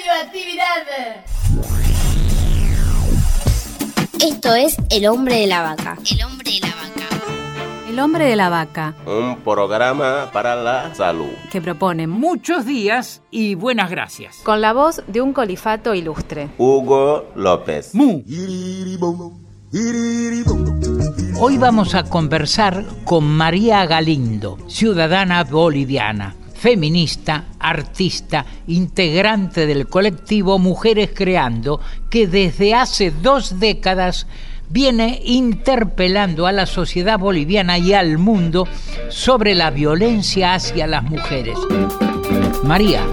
radioactividad. Esto es El hombre de la vaca. El hombre de la vaca. El hombre de la vaca, Un programa para la salud. que propone Muchos días y buenas gracias. Con la voz de un colifato ilustre. Hugo López. Mu. Hoy vamos a conversar con María Galindo, ciudadana boliviana, feminista, artista, integrante del colectivo Mujeres Creando, que desde hace dos décadas viene interpelando a la sociedad boliviana y al mundo sobre la violencia hacia las mujeres. María,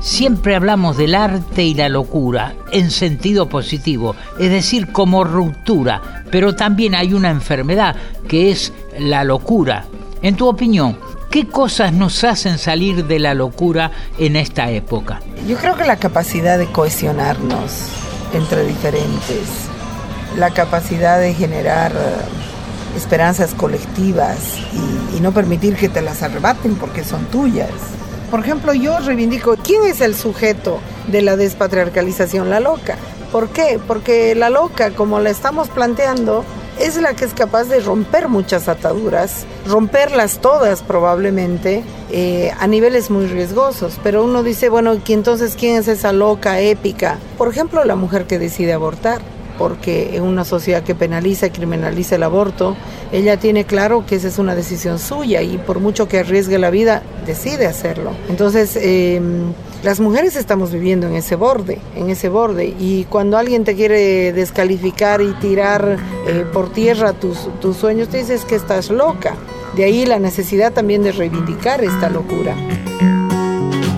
Siempre hablamos del arte y la locura en sentido positivo, es decir, como ruptura, pero también hay una enfermedad que es la locura. En tu opinión, ¿qué cosas nos hacen salir de la locura en esta época? Yo creo que la capacidad de cohesionarnos entre diferentes, la capacidad de generar eh, esperanzas colectivas y, y no permitir que te las arrebaten porque son tuyas. Por ejemplo, yo reivindico, ¿quién es el sujeto de la despatriarcalización? La loca. ¿Por qué? Porque la loca, como la estamos planteando, es la que es capaz de romper muchas ataduras, romperlas todas probablemente, eh, a niveles muy riesgosos. Pero uno dice, bueno, ¿y entonces quién es esa loca épica? Por ejemplo, la mujer que decide abortar porque en una sociedad que penaliza y criminaliza el aborto, ella tiene claro que esa es una decisión suya y por mucho que arriesgue la vida, decide hacerlo. Entonces, eh, las mujeres estamos viviendo en ese borde, en ese borde, y cuando alguien te quiere descalificar y tirar eh, por tierra tus, tus sueños, te dices que estás loca. De ahí la necesidad también de reivindicar esta locura.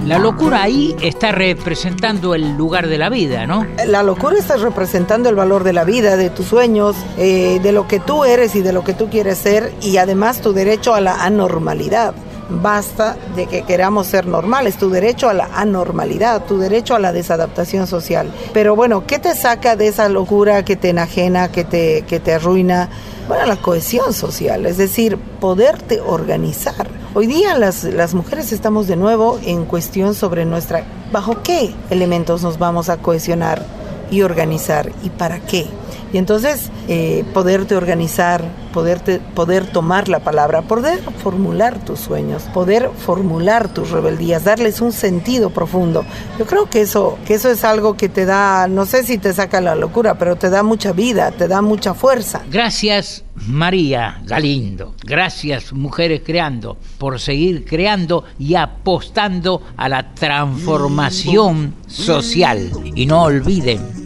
La locura ahí está representando el lugar de la vida, ¿no? La locura está representando el valor de la vida, de tus sueños, eh, de lo que tú eres y de lo que tú quieres ser y además tu derecho a la anormalidad. Basta de que queramos ser normales, tu derecho a la anormalidad, tu derecho a la desadaptación social. Pero bueno, ¿qué te saca de esa locura que te enajena, que te, que te arruina? Bueno, la cohesión social, es decir, poderte organizar. Hoy día las, las mujeres estamos de nuevo en cuestión sobre nuestra, ¿bajo qué elementos nos vamos a cohesionar y organizar y para qué? Y entonces eh, poderte organizar, poderte, poder tomar la palabra, poder formular tus sueños, poder formular tus rebeldías, darles un sentido profundo. Yo creo que eso, que eso es algo que te da, no sé si te saca la locura, pero te da mucha vida, te da mucha fuerza. Gracias María Galindo, gracias Mujeres Creando por seguir creando y apostando a la transformación social. Y no olviden,